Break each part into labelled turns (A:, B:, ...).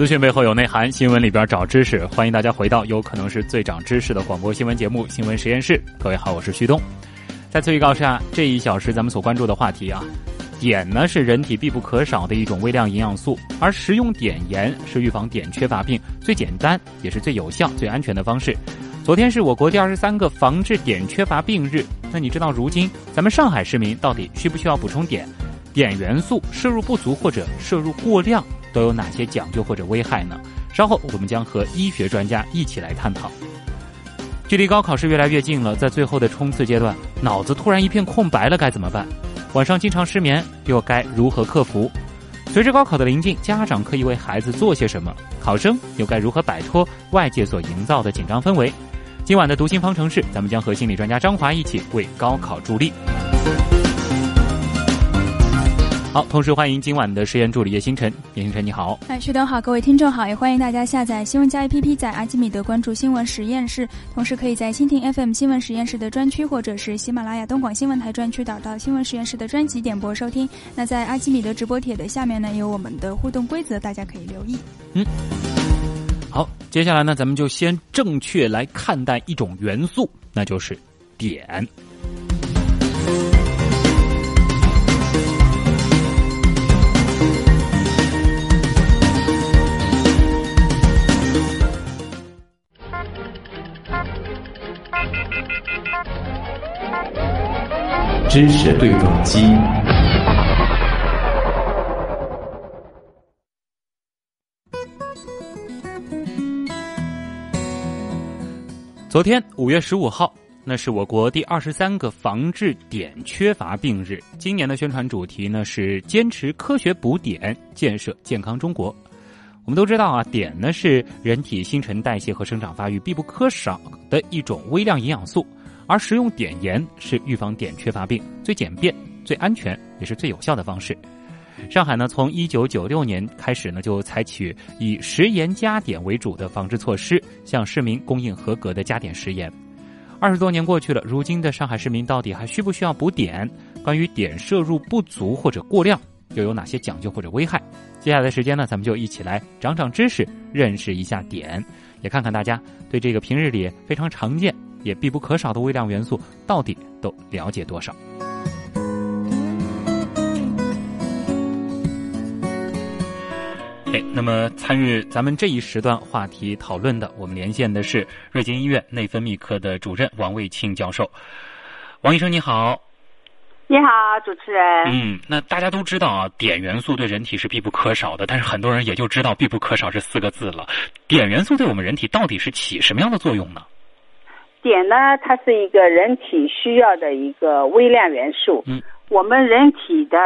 A: 资讯背后有内涵，新闻里边找知识。欢迎大家回到有可能是最长知识的广播新闻节目《新闻实验室》。各位好，我是旭东。再次预告下，这一小时咱们所关注的话题啊，碘呢是人体必不可少的一种微量营养素，而食用碘盐是预防碘缺乏病最简单也是最有效、最安全的方式。昨天是我国第二十三个防治碘缺乏病日，那你知道如今咱们上海市民到底需不需要补充碘？碘元素摄入不足或者摄入过量都有哪些讲究或者危害呢？稍后我们将和医学专家一起来探讨。距离高考是越来越近了，在最后的冲刺阶段，脑子突然一片空白了，该怎么办？晚上经常失眠，又该如何克服？随着高考的临近，家长可以为孩子做些什么？考生又该如何摆脱外界所营造的紧张氛围？今晚的读心方程式，咱们将和心理专家张华一起为高考助力。好，同时欢迎今晚的实验助理叶星辰。叶星辰，你好。
B: 哎，旭东好，各位听众好，也欢迎大家下载新闻加 APP，在阿基米德关注新闻实验室，同时可以在蜻蜓 FM 新闻实验室的专区，或者是喜马拉雅东广新闻台专区找到新闻实验室的专辑点播收听。那在阿基米德直播帖的下面呢，有我们的互动规则，大家可以留意。
A: 嗯，好，接下来呢，咱们就先正确来看待一种元素，那就是碘。
C: 知识对撞机。
A: 昨天五月十五号，那是我国第二十三个防治碘缺乏病日。今年的宣传主题呢是坚持科学补碘，建设健康中国。我们都知道啊，碘呢是人体新陈代谢和生长发育必不可少的一种微量营养素。而食用碘盐是预防碘缺乏病最简便、最安全也是最有效的方式。上海呢，从一九九六年开始呢，就采取以食盐加碘为主的防治措施，向市民供应合格的加碘食盐。二十多年过去了，如今的上海市民到底还需不需要补碘？关于碘摄入不足或者过量，又有哪些讲究或者危害？接下来的时间呢，咱们就一起来长长知识，认识一下碘，也看看大家对这个平日里非常常见。也必不可少的微量元素，到底都了解多少？哎，那么参与咱们这一时段话题讨论的，我们连线的是瑞金医院内分泌科的主任王卫庆教授。王医生你好，
D: 你好，主持人。
A: 嗯，那大家都知道啊，碘元素对人体是必不可少的，但是很多人也就知道“必不可少”这四个字了。碘元素对我们人体到底是起什么样的作用呢？
D: 碘呢，它是一个人体需要的一个微量元素。
A: 嗯，
D: 我们人体的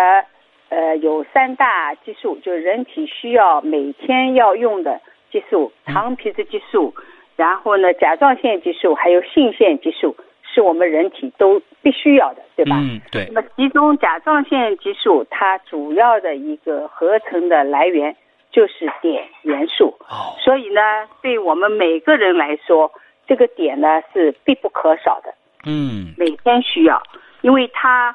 D: 呃有三大激素，就是人体需要每天要用的激素，糖皮质激素，然后呢甲状腺激素，还有性腺激素，是我们人体都必须要的，对吧？
A: 嗯，对。
D: 那么其中甲状腺激素它主要的一个合成的来源就是碘元素。
A: 哦。
D: 所以呢，对我们每个人来说。这个点呢是必不可少的，
A: 嗯，
D: 每天需要，因为它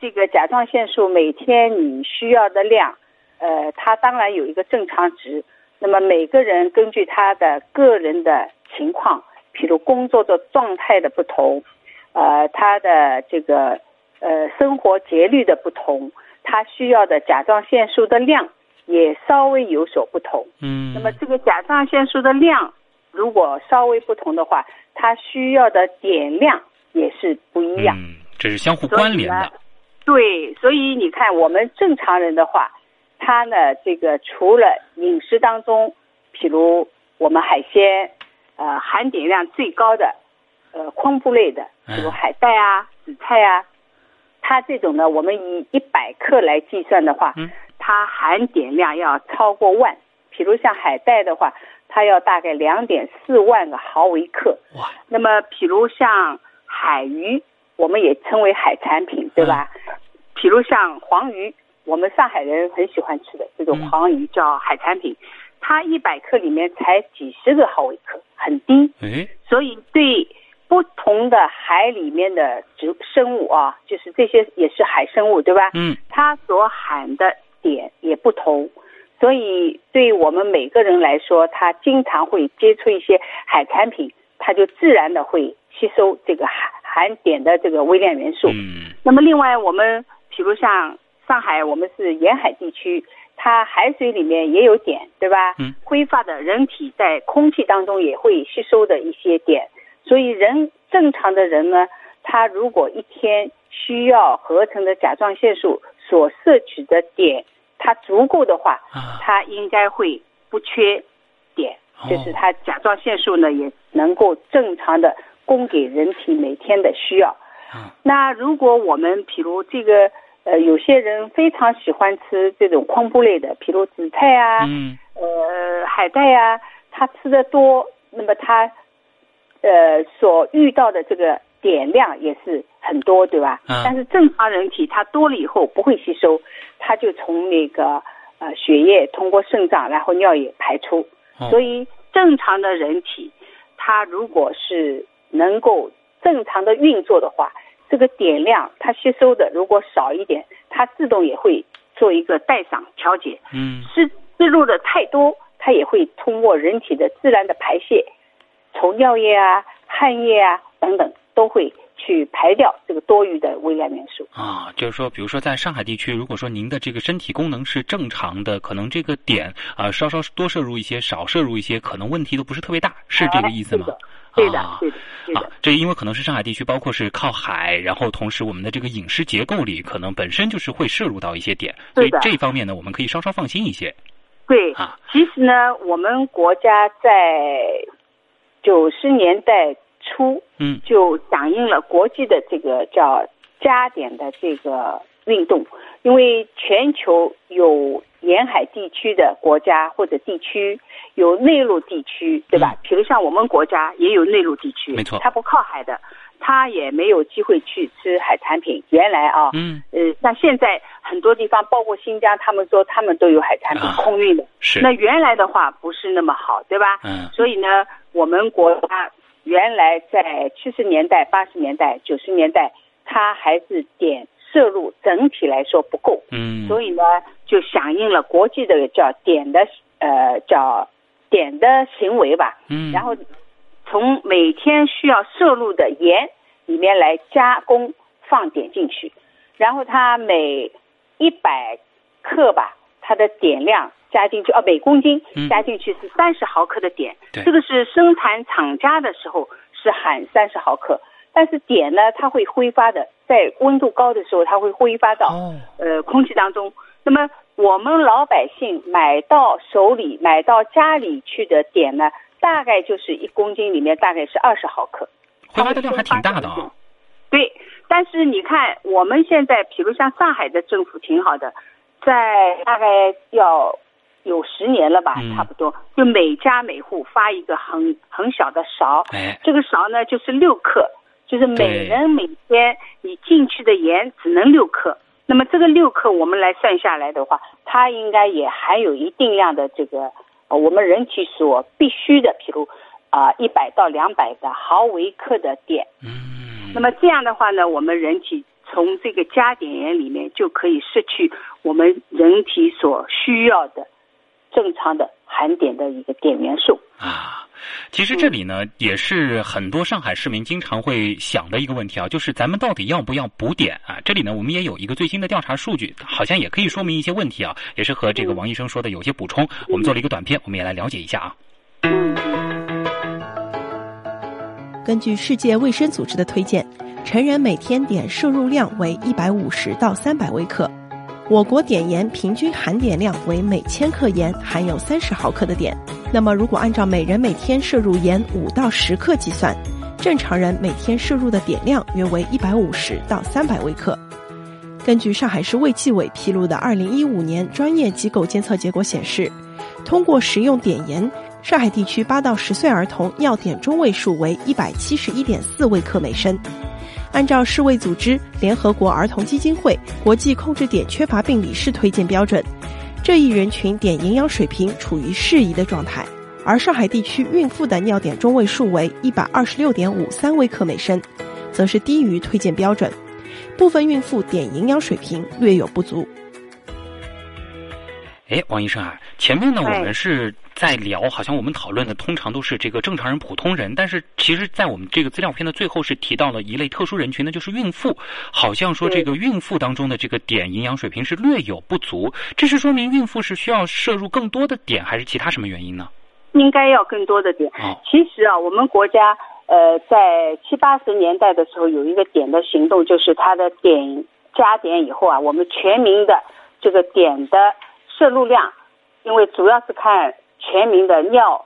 D: 这个甲状腺素每天你需要的量，呃，它当然有一个正常值，那么每个人根据他的个人的情况，比如工作的状态的不同，呃，他的这个呃生活节律的不同，他需要的甲状腺素的量也稍微有所不同，
A: 嗯，
D: 那么这个甲状腺素的量。如果稍微不同的话，它需要的碘量也是不一样。
A: 嗯，这是相互关联的。
D: 对，所以你看，我们正常人的话，它呢，这个除了饮食当中，譬如我们海鲜，呃，含碘量最高的，呃，昆布类的，比如海带啊、紫菜啊，它这种呢，我们以一百克来计算的话，
A: 嗯
D: 它含碘量要超过万。比如像海带的话，它要大概两点四万个毫微克。
A: 哇！
D: 那么，比如像海鱼，我们也称为海产品，对吧？比如像黄鱼，我们上海人很喜欢吃的这种
A: 嗯
D: 黄鱼叫海产品，它一百克里面才几十个毫微克，很低。
A: 哎，
D: 所以对不同的海里面的植生物啊，就是这些也是海生物，对吧？
A: 嗯，
D: 它所含的碘也不同，所以对我们每个人来说，他经常会接触一些海产品，他就自然的会吸收这个含含碘的这个微量元素。
A: 嗯
D: 那么另外，我们比如像上海，我们是沿海地区，它海水里面也有碘，对吧？
A: 嗯。
D: 挥发的人体在空气当中也会吸收的一些碘，所以人正常的人呢，他如果一天需要合成的甲状腺素所摄取的碘，它足够的话，
A: 啊，
D: 它应该会不缺碘，
A: 哦。
D: 就是它甲状腺素呢也能够正常的供给人体每天的需要。
A: 啊。
D: 那如果我们比如这个呃，有些人非常喜欢吃这种昆布类的，比如紫菜啊，
A: 嗯。
D: 呃，海带啊，他吃的多，那么他呃所遇到的这个碘量也是很多，对吧？
A: 嗯
D: 但是正常人体它多了以后不会吸收，它就从那个呃血液通过肾脏然后尿液排出，
A: 哦。
D: 所以正常的人体，它如果是能够正常的运作的话，这个碘量它吸收的如果少一点，它自动也会做一个代偿调节。
A: 嗯。
D: 是摄入的太多，它也会通过人体的自然的排泄，从尿液啊、汗液啊等等，都会去排掉这个多余的微量元素。
A: 啊，就是说，比如说在上海地区，如果说您的这个身体功能是正常的，可能这个碘啊、稍稍多摄入一些，少摄入一些，可能问题都不是特别大，是这个意思吗？
D: 哎对的
A: 啊，
D: 对的，对的，
A: 啊，这因为可能是上海地区，包括是靠海，然后同时我们的这个饮食结构里，可能本身就是会摄入到一些碘，所以
D: 对
A: 这方面呢，我们可以稍稍放心一些
D: 对。
A: 啊。
D: 其实呢，我们国家在九十年代初
A: 嗯
D: 就响应了国际的这个叫加点的这个运动，因为全球有沿海地区的国家或者地区，有内陆地区，对吧？比如像我们国家也有内陆地区，
A: 嗯没错
D: 它不靠海的，它也没有机会去吃海产品。原来啊，
A: 嗯，
D: 呃，像现在很多地方，包括新疆，他们说他们都有海产品
A: 啊
D: 空运的。
A: 是
D: 那原来的话不是那么好，对吧？
A: 嗯
D: 所以呢，我们国家原来在七十年代、八十年代、九十年代，它还是碘摄入整体来说不够，
A: 嗯，
D: 所以呢，就响应了国际的叫碘的呃叫碘的行为吧。
A: 嗯，
D: 然后从每天需要摄入的盐里面来加工放碘进去，然后它每一百克吧，它的碘量加进去，啊，每公斤
A: 嗯。
D: 加进去是三十毫克的碘，
A: 对。
D: 这个是生产厂家的时候是含三十毫克，但是碘呢，它会挥发的，在温度高的时候，它会挥发到、
A: 哦，
D: 呃空气当中。那么我们老百姓买到手里、买到家里去的碘呢，大概就是一公斤里面大概是二十毫克，
A: 挥发的量还挺大的啊。
D: 对，但是你看我们现在，比如像上海的政府挺好的，在大概要有十年了吧，
A: 嗯
D: 差不多，就每家每户发一个很很小的勺，
A: 哎，
D: 这个勺呢就是六克，就是每人每天你进去的盐只能六克。那么这个六克我们来算下来的话，它应该也含有一定量的这个呃我们人体所必需的，譬如啊一百到两百的毫微克的碘。
A: 嗯，
D: 那么这样的话呢，我们人体从这个加碘盐里面就可以摄取我们人体所需要的正常的含碘的一个碘元素。
A: 啊，其实这里呢，也是很多上海市民经常会想的一个问题啊，就是咱们到底要不要补碘啊？这里呢，我们也有一个最新的调查数据，好像也可以说明一些问题啊，也是和这个王医生说的有些补充。我们做了一个短片，我们也来了解一下啊。
E: 根据世界卫生组织的推荐，成人每天碘摄入量为一百五十到三百微克。我国碘盐平均含碘量为每千克盐含有三十毫克的碘。那么，如果按照每人每天摄入盐五到十克计算，正常人每天摄入的碘量约为一百五十到三百微克。根据上海市卫计委披露的2015年专业机构监测结果显示，通过食用碘盐，上海地区8到10岁儿童尿碘中位数为171.4微克每升。按照世卫组织、联合国儿童基金会、国际控制点缺乏病理事推荐标准，这一人群碘营养水平处于适宜的状态。而上海地区孕妇的尿碘中位数为一百二十六点五三微克每升，则是低于推荐标准。部分孕妇碘营养水平略有不足。
A: 哎，王医生啊，前面呢我们是在聊，好像我们讨论的通常都是这个正常人、普通人，但是其实，在我们这个资料片的最后是提到了一类特殊人群，那就是孕妇。好像说这个孕妇当中的这个碘营养水平是略有不足，这是说明孕妇是需要摄入更多的碘，还是其他什么原因呢？
D: 应该要更多的碘。
A: 哦，
D: 其实啊，我们国家呃在七八十年代的时候有一个碘的行动，就是它的碘加碘以后啊，我们全民的这个碘的摄入量，因为主要是看全民的尿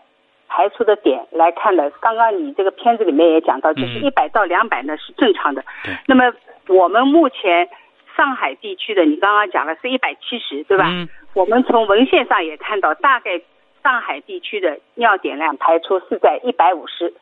D: 排出的点来看的。刚刚你这个片子里面也讲到，就是一百到两百呢是正常的。
A: 对。
D: 那么我们目前上海地区的，你刚刚讲了是一百七十，对吧？
A: 嗯。
D: 我们从文献上也看到，大概。上海地区的尿点量排出是在一百五十，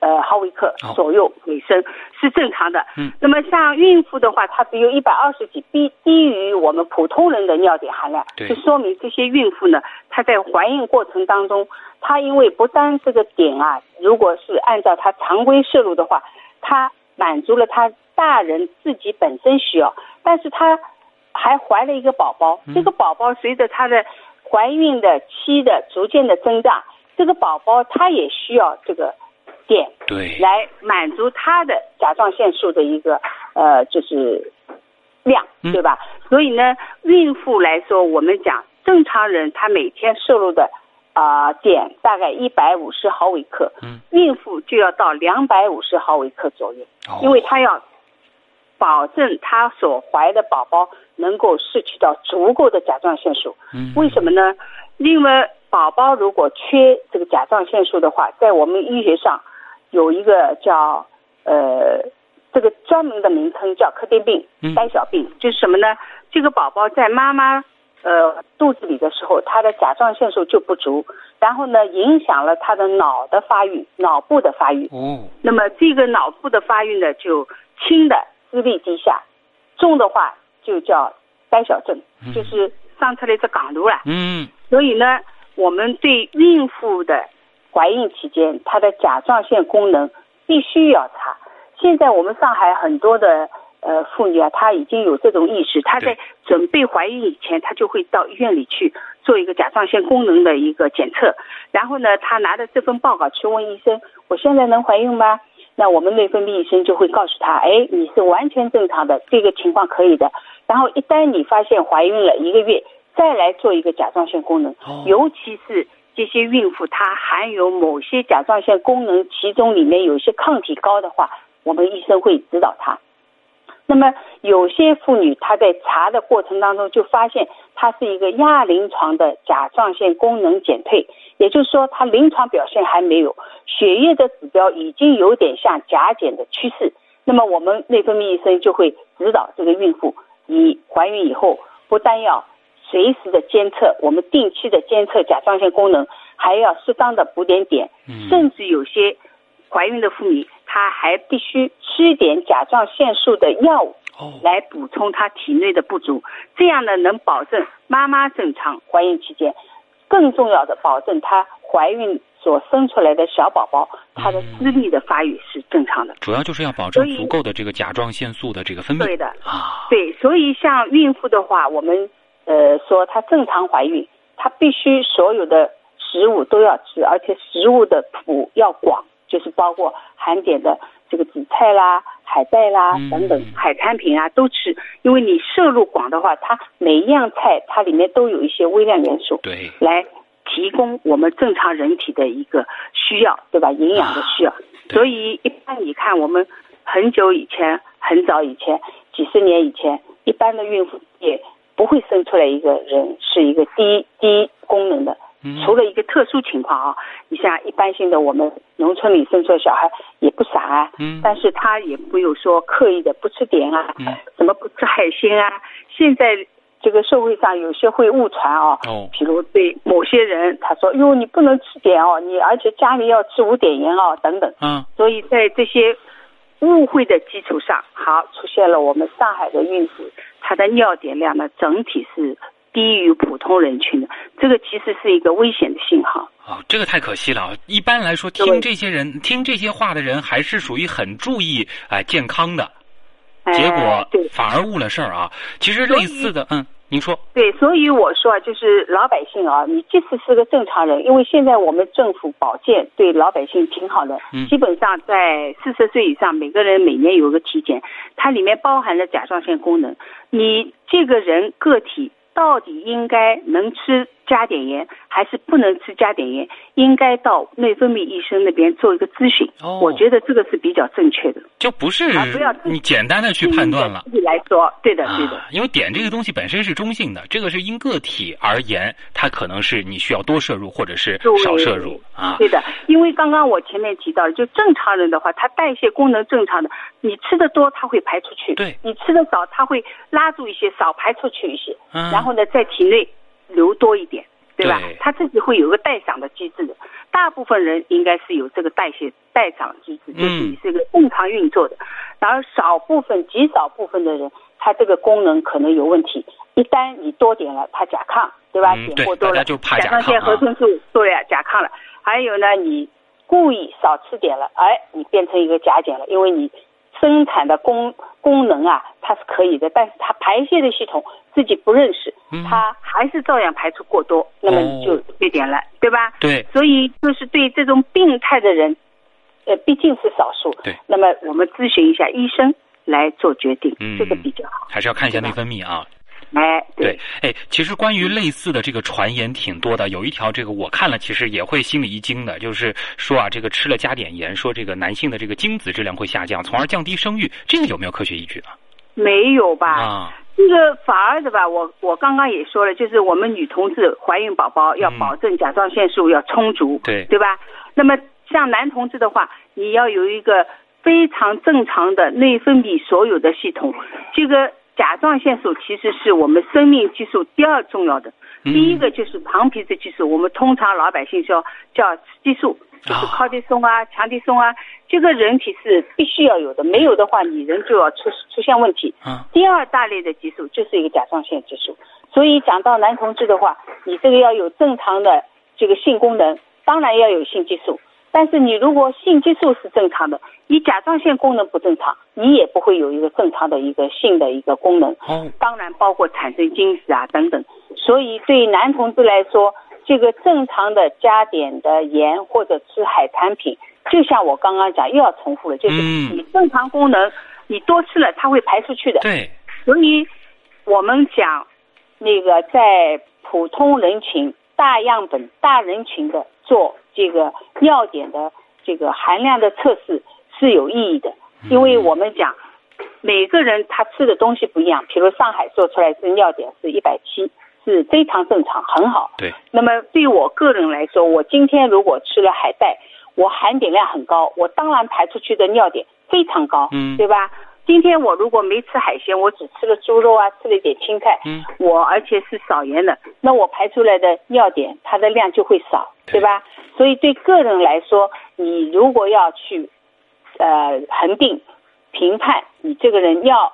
D: 呃毫微克左右每升是正常的。
A: 嗯。
D: 那么像孕妇的话，它只有一百二十几，低低于我们普通人的尿碘含量。就说明这些孕妇呢，她在怀孕过程当中，她因为不单这个碘啊，如果是按照她常规摄入的话，她满足了她大人自己本身需要，但是她还怀了一个宝宝，这个宝宝随着她的。怀孕的期的逐渐的增大，这个宝宝他也需要这个碘，
A: 对，
D: 来满足他的甲状腺素的一个呃就是量，对吧？所以呢，孕妇来说，我们讲正常人他每天摄入的啊碘大概一百五十毫微克，
A: 嗯，
D: 孕妇就要到两百五十毫微克左右，
A: 哦、
D: 因为他要保证他所怀的宝宝。能够摄取到足够的甲状腺素，
A: 嗯，
D: 为什么呢？因为宝宝如果缺这个甲状腺素的话，在我们医学上有一个叫呃这个专门的名称叫克丁病、呆小病，就是什么呢？这个宝宝在妈妈呃肚子里的时候，他的甲状腺素就不足，然后呢影响了他的脑的发育，脑部的发育。
A: 哦，
D: 那么这个脑部的发育呢，就轻的智力低下，重的话。就叫呆小症，就是上出来这港独了。
A: 嗯，
D: 所以呢，我们对孕妇的怀孕期间，她的甲状腺功能必须要查。现在我们上海很多的呃妇女啊，她已经有这种意识，她在准备怀孕以前，她就会到医院里去做一个甲状腺功能的一个检测，然后呢，她拿着这份报告去问医生：“我现在能怀孕吗？”那我们内分泌医生就会告诉她：“哎，你是完全正常的，这个情况可以的。”然后一旦你发现怀孕了一个月，再来做一个甲状腺功能，尤其是这些孕妇她含有某些甲状腺功能，其中里面有些抗体高的话，我们医生会指导她。那么有些妇女她在查的过程当中就发现她是一个亚临床的甲状腺功能减退，也就是说她临床表现还没有，血液的指标已经有点像甲减的趋势。那么我们内分泌医生就会指导这个孕妇。你怀孕以后，不但要随时的监测，我们定期的监测甲状腺功能，还要适当的补点碘，甚至有些怀孕的妇女，她还必须吃点甲状腺素的药物，来补充她体内的不足，这样呢，能保证妈妈正常怀孕期间，更重要的保证她怀孕。所生出来的小宝宝，他的智力的发育是正常的。
A: 主要就是要保证足够的这个甲状腺素的这个分泌。
D: 对的
A: 啊，
D: 对，所以像孕妇的话，我们呃说她正常怀孕，她必须所有的食物都要吃，而且食物的谱要广，就是包括含碘的这个紫菜啦、海带啦等等海产品啊都吃，因为你摄入广的话，它每一样菜它里面都有一些微量元素。
A: 对，
D: 来。提供我们正常人体的一个需要，对吧？营养的需要。所以一般你看，我们很久以前、很早以前、几十年以前，一般的孕妇也不会生出来一个人是一个低低功能的，除了一个特殊情况啊，你像一般性的我们农村里生出来小孩也不傻啊，
A: 嗯。
D: 但是他也没有说刻意的不吃碘啊，
A: 嗯。
D: 什么不吃海鲜啊。现在这个社会上有些会误传啊，
A: 哦。
D: 比如对某些人他说哟你不能吃碘哦，你而且家里要吃无碘盐哦等等。
A: 嗯。
D: 所以在这些误会的基础上，好出现了我们上海的孕妇，她的尿碘量呢整体是低于普通人群的，这个其实是一个危险的信号。
A: 哦，这个太可惜了啊！一般来说，听这些人听这些话的人，还是属于很注意哎、健康的，
D: 哎
A: 结果
D: 对
A: 反而误了事儿啊。其实类似的，嗯，您说，
D: 对，所以我说啊，就是老百姓啊，你即使是个正常人，因为现在我们政府保健对老百姓挺好的，
A: 嗯
D: 基本上在四十岁以上，每个人每年有个体检，它里面包含了甲状腺功能。你这个人个体到底应该能吃加碘盐，还是不能吃加碘盐？应该到内分泌医生那边做一个咨询。
A: 哦
D: 我觉得这个是比较正确的。
A: 就不是
D: 啊不要
A: 你简单的去判断了。
D: 自己来说，对的，对的。
A: 啊，因为碘这个东西本身是中性的，这个是因个体而言，它可能是你需要多摄入或者是少摄入啊。
D: 对的，因为刚刚我前面提到了，就正常人的话，他代谢功能正常的，你吃的多，它会排出去；
A: 对
D: 你吃的少，它会拉住一些，少排出去一些，
A: 嗯
D: 然后呢，在体内留多一点，对吧？
A: 对
D: 它自己会有个代偿的机制的。大部分人应该是有这个代谢代偿机制，就是
A: 嗯
D: 你是一个正常运作的。然而少部分极少部分的人，他这个功能可能有问题。一旦你多点了，他甲亢，对吧？
A: 嗯
D: 点过多了，
A: 甲
D: 甲状腺合成素对啊，甲亢了。还有呢，你故意少吃点了，哎，你变成一个甲减了，因为你生产的功功能啊，它是可以的，但是它排泄的系统自己不认识，
A: 嗯
D: 它还是照样排出过多，那么你就
A: 哦
D: 缺点了，对吧？
A: 对，
D: 所以就是对这种病态的人，呃，毕竟是少数。
A: 对
D: 那么我们咨询一下医生来做决定，
A: 嗯
D: 这个比较好。
A: 还是要看一下内分泌啊。
D: 哎，
A: 对，哎，其实关于类似的这个传言挺多的，有一条这个我看了，其实也会心里一惊的，就是说啊，这个吃了加碘盐，说这个男性的这个精子质量会下降，从而降低生育，这个有没有科学依据呢？
D: 没有吧？
A: 啊，
D: 这个反而的吧，我我刚刚也说了，就是我们女同志怀孕宝宝要
A: 嗯
D: 保证甲状腺素要充足，
A: 对
D: 对吧？那么像男同志的话，你要有一个非常正常的内分泌所有的系统，这个甲状腺素其实是我们生命激素第二重要的，
A: 嗯。
D: 第一个就是糖皮质激素，我们通常老百姓说叫雌激素，就是
A: 啊
D: 靠地松啊、强地松啊，这个人体是必须要有的，没有的话，你人就要出出现问题。
A: 啊，
D: 第二大类的激素就是一个甲状腺激素，所以讲到男同志的话，你这个要有正常的这个性功能，当然要有性激素。但是你如果性激素是正常的，你甲状腺功能不正常，你也不会有一个正常的一个性的一个功能。
A: 哦，
D: 当然包括产生精子啊等等。所以对男同志来说，这个正常的加碘的盐或者吃海产品，就像我刚刚讲，又要重复了，就是
A: 嗯
D: 你正常功能，你多吃了它会排出去的。
A: 对，
D: 所以我们讲那个在普通人群、大样本、大人群的做这个尿碘的这个含量的测试是有意义的，因为我们讲每个人他吃的东西不一样，比如上海做出来是尿碘是一百七，是非常正常，很好。
A: 对，
D: 那么对我个人来说，我今天如果吃了海带，我含碘量很高，我当然排出去的尿碘非常高，
A: 嗯
D: 对吧？今天我如果没吃海鲜，我只吃了猪肉啊，吃了一点青菜，
A: 嗯，
D: 我而且是少盐的，那我排出来的尿点它的量就会少，
A: 对。
D: 对吧？所以对个人来说，你如果要去呃恒定评判你这个人尿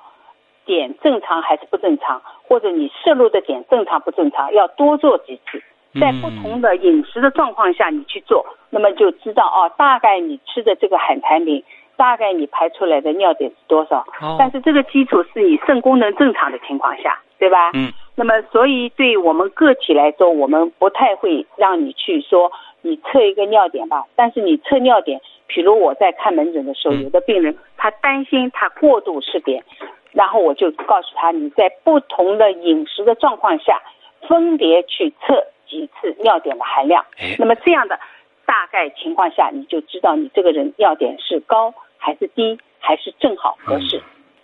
D: 点正常还是不正常，或者你摄入的点正常不正常，要多做几次，在不同的饮食的状况下你去做，那么就知道哦，大概你吃的这个海产品，大概你排出来的尿点是多少。
A: 哦
D: 但是这个基础是你肾功能正常的情况下，对吧？
A: 嗯。
D: 那么，所以对我们个体来说，我们不太会让你去说你测一个尿点吧。但是你测尿点，比如我在看门诊的时候，
A: 嗯
D: 有的病人他担心他过度吃碘，然后我就告诉他，你在不同的饮食的状况下，分别去测几次尿碘的含量。
A: 哎
D: 那么这样的大概情况下，你就知道你这个人尿碘是高还是低，还是正好合适。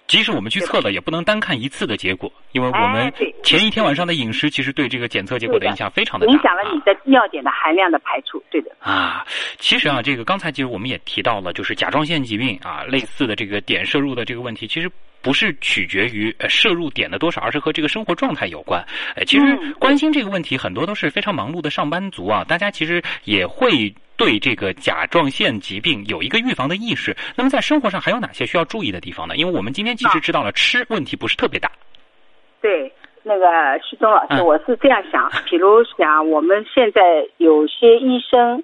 A: 即使我们去测了，也不能单看一次的结果，因为我们前一天晚上的饮食，其实对这个检测结果的影响非常的大，
D: 影响了你
A: 啊
D: 的尿碘的含量的排出。对的，
A: 啊，其实啊，这个刚才其实我们也提到了，就是甲状腺疾病啊，类似的这个碘摄入的这个问题，其实不是取决于呃摄入点的多少，而是和这个生活状态有关。呃，其实
D: 嗯
A: 关心这个问题，很多都是非常忙碌的上班族啊，大家其实也会。对这个甲状腺疾病有一个预防的意识，那么在生活上还有哪些需要注意的地方呢？因为我们今天其实知道了吃问题不是特别大，
D: 对。那个徐东老师，
A: 嗯
D: 我是这样想，比如想我们现在有些医生，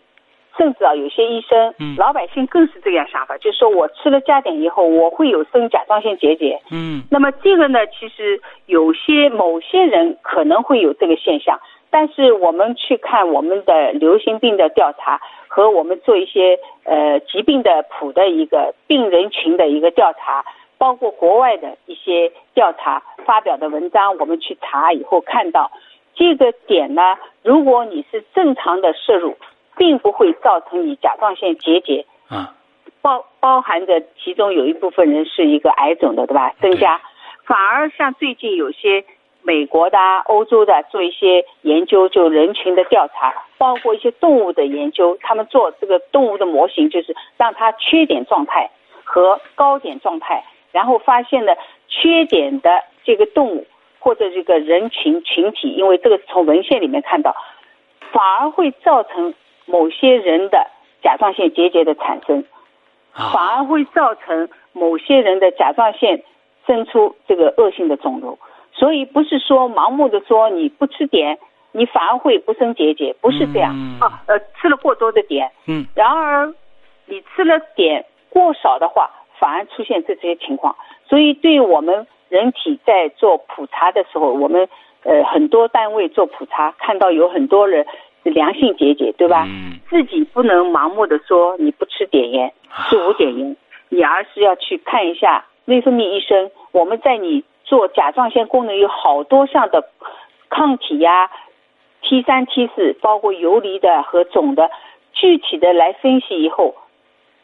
D: 甚至啊有些医生，
A: 嗯
D: 老百姓更是这样想法，就是说我吃了加碘以后，我会有生甲状腺结节。
A: 嗯
D: 那么这个呢，其实有些某些人可能会有这个现象，但是我们去看我们的流行病的调查和我们做一些呃疾病的谱的一个病人群的一个调查，包括国外的一些调查发表的文章，我们去查以后看到，这个点呢，如果你是正常的摄入，并不会造成你甲状腺结节，
A: 啊。
D: 包包含着其中有一部分人是一个癌肿的，对吧？增加，反而像最近有些美国的、啊、欧洲的做一些研究，就人群的调查，包括一些动物的研究，他们做这个动物的模型，就是让它缺点状态和高点状态，然后发现了缺点的这个动物或者这个人群群体，因为这个是从文献里面看到，反而会造成某些人的甲状腺结节的产生。
A: 啊
D: 反而会造成某些人的甲状腺生出这个恶性的肿瘤。所以不是说盲目的说你不吃碘，你反而会不生结节，不是这样、
A: 嗯
D: 啊。呃，吃了过多的碘，
A: 嗯
D: 然而你吃了碘过少的话，反而出现这些情况。所以对我们人体在做普查的时候，我们呃很多单位做普查，看到有很多人良性结节，对吧？
A: 嗯
D: 自己不能盲目的说你不吃碘盐，吃无碘盐，你而是要去看一下内分泌医生。我们在你做甲状腺功能有好多项的抗体呀、T 三 T 四，包括游离的和总的，具体的来分析以后，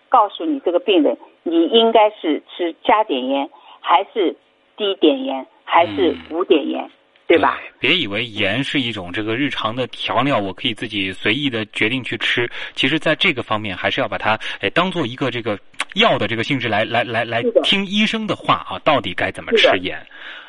D: 告诉你这个病人，你应该是吃加碘盐，还是低碘盐，还是无碘盐，对吧？
A: 别以为盐是一种这个日常的调料，我可以自己随意的决定去吃。其实，在这个方面，还是要把它哎当做一个这个药的这个性质来来来来听医生的话啊，到底该怎么吃盐。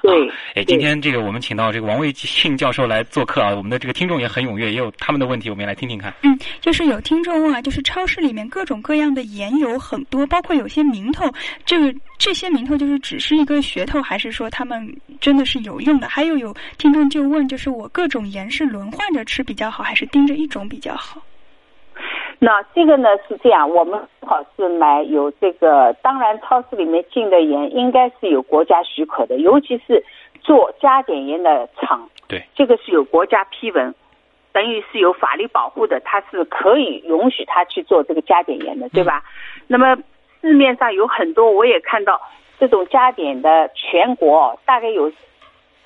D: 对
A: 啊，哎，今天这个我们请到这个王卫庆教授来做客啊，我们的这个听众也很踊跃，也有他们的问题，我们也来听听看。
B: 嗯，就是有听众问啊，就是超市里面各种各样的盐有很多，包括有些名头，这个这些名头就是只是一个噱头，还是说他们真的是有用的？还有有听众就问，就是我各种盐是轮换着吃比较好，还是盯着一种比较好？
D: 那这个呢是这样，我们最好是买有这个，当然超市里面进的盐应该是有国家许可的，尤其是做加碘盐的厂，
A: 对，
D: 这个是有国家批文，等于是有法律保护的，它是可以允许他去做这个加碘盐的，对吧？那么市面上有很多，我也看到这种加碘的，全国大概有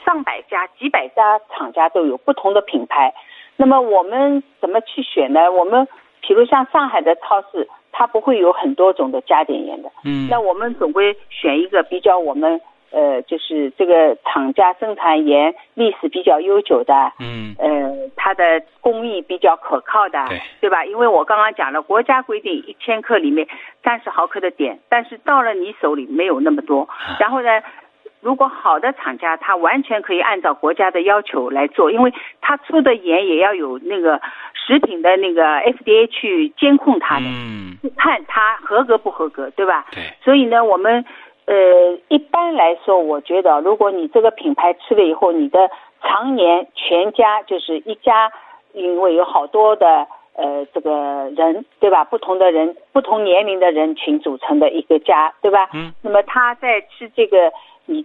D: 上百家、几百家厂家都有不同的品牌。那么我们怎么去选呢？我们比如像上海的超市，它不会有很多种的加碘盐的。
A: 嗯
D: 那我们总归选一个比较我们呃，就是这个厂家生产盐历史比较悠久的，
A: 嗯
D: 呃，它的工艺比较可靠的，
A: 对
D: 吧？因为我刚刚讲了，国家规定一千克里面三十毫克的碘，但是到了你手里没有那么多。然后呢，如果好的厂家，他完全可以按照国家的要求来做，因为他出的盐也要有那个食品的那个 FDA 去监控它的，
A: 嗯，
D: 看它合格不合格，对吧？
A: 对，
D: 所以呢，我们呃一般来说，我觉得如果你这个品牌吃了以后，你的常年全家就是一家，因为有好多的呃这个人对吧？不同的人、不同年龄的人群组成的一个家，对吧？
A: 嗯。
D: 那么他在吃这个你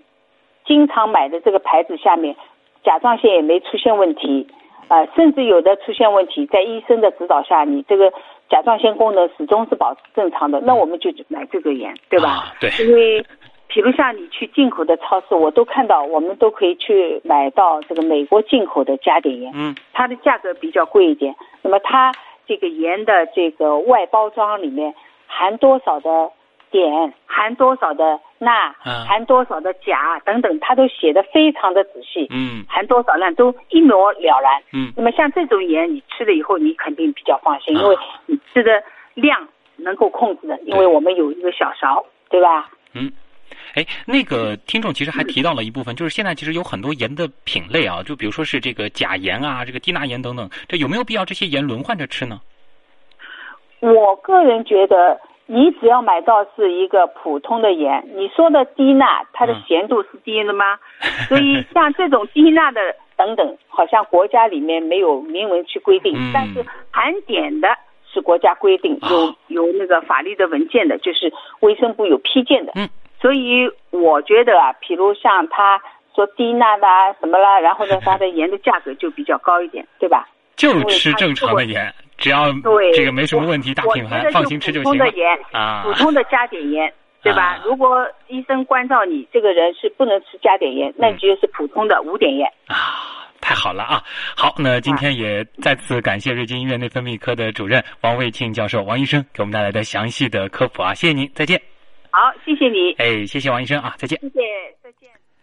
D: 经常买的这个牌子下面，甲状腺也没出现问题。啊，甚至有的出现问题，在医生的指导下，你这个甲状腺功能始终是保持正常的，那我们就买这个盐，对吧？
A: 啊对
D: 因为，比如像你去进口的超市，我都看到，我们都可以去买到这个美国进口的加碘盐，
A: 嗯
D: 它的价格比较贵一点。那么它这个盐的这个外包装里面含多少的碘，含多少的钠，
A: 啊
D: 含多少的钾等等，它都写的非常的仔细。
A: 嗯
D: 含多少量都一目了然。
A: 嗯
D: 那么像这种盐，你吃了以后，你肯定比较放心，
A: 啊
D: 因为你吃的量能够控制的，因为我们有一个小勺，对吧？
A: 嗯。哎，那个听众其实还提到了一部分，就是现在其实有很多盐的品类啊，就比如说是这个钾盐啊，这个低钠盐等等，这有没有必要这些盐轮换着吃呢？
D: 我个人觉得，你只要买到是一个普通的盐，你说的低钠，它的
A: 嗯
D: 咸度是低的吗？所以像这种低钠的等等，好像国家里面没有明文去规定，
A: 嗯
D: 但是含碘的是国家规定，有
A: 啊
D: 有那个法律的文件的，就是卫生部有批件的。
A: 嗯，
D: 所以我觉得啊，比如像他说低钠的啊什么啦，然后呢，它的盐的价格就比较高一点，对吧？
A: 就吃正常的盐，只要
D: 对，
A: 这个没什么问题，大品牌放心吃就行了
D: 通的盐，
A: 啊
D: 普通的加碘盐，对吧？
A: 啊
D: 如果医生关照你这个人是不能吃加碘盐，那你就是普通的无碘盐。
A: 啊，太好了啊！好，那今天也再次感谢瑞金医院内分泌科的主任王卫庆教授王医生给我们带来的详细的科普啊，谢谢您，再见。
D: 好，谢谢你，
A: 哎，谢谢王医生啊，再见。
D: 谢谢，再见。